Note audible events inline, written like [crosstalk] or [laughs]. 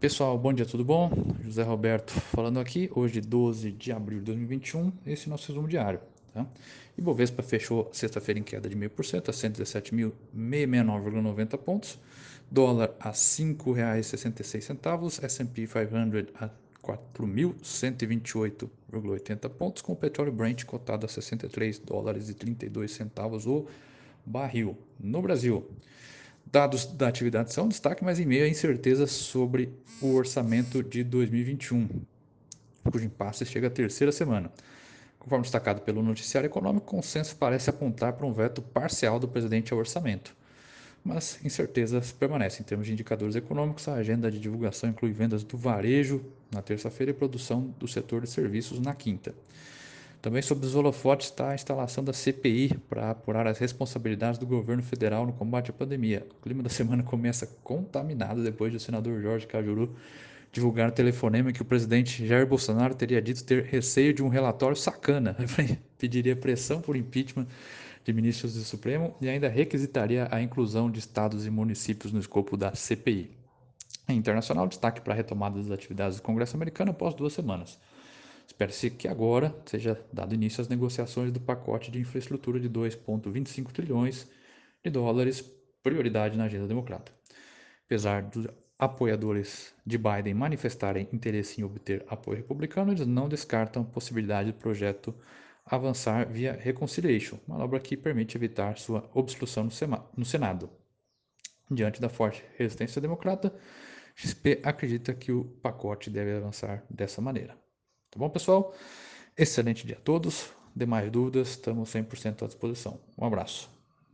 Pessoal, bom dia, tudo bom? José Roberto falando aqui, hoje 12 de abril de 2021, esse é o nosso resumo diário. Tá? Fechou sexta-feira em queda de 0,5% a 117.669,90 pontos, dólar a R$ 5,66, S&P 500 a 4.128,80 pontos, com o petróleo Brent cotado a 63 dólares e 32 centavos o barril. No Brasil, Dados da atividade são destaque, mas em meio a incertezas sobre o orçamento de 2021, cujo impasse chega à terceira semana. Conforme destacado pelo noticiário econômico, o consenso parece apontar para um veto parcial do presidente ao orçamento. Mas incertezas permanecem. Em termos de indicadores econômicos, a agenda de divulgação inclui vendas do varejo na terça-feira e produção do setor de serviços na quinta. Também sobre os holofotes está a instalação da CPI para apurar as responsabilidades do governo federal no combate à pandemia. O clima da semana começa contaminado depois do senador Jorge Cajuru divulgar no telefonema que o presidente Jair Bolsonaro teria dito ter receio de um relatório sacana. [laughs] Pediria pressão por impeachment de ministros do Supremo e ainda requisitaria a inclusão de estados e municípios no escopo da CPI. Internacional, destaque para a retomada das atividades do Congresso americano após duas semanas. Espera-se que agora seja dado início às negociações do pacote de infraestrutura de 2,25 trilhões de dólares, prioridade na agenda democrata. Apesar dos apoiadores de Biden manifestarem interesse em obter apoio republicano, eles não descartam a possibilidade do projeto avançar via reconciliation, manobra que permite evitar sua obstrução no Senado. Diante da forte resistência democrata, XP acredita que o pacote deve avançar dessa maneira. Tá bom, pessoal? Excelente dia a todos. Demais dúvidas, estamos 100% à disposição. Um abraço.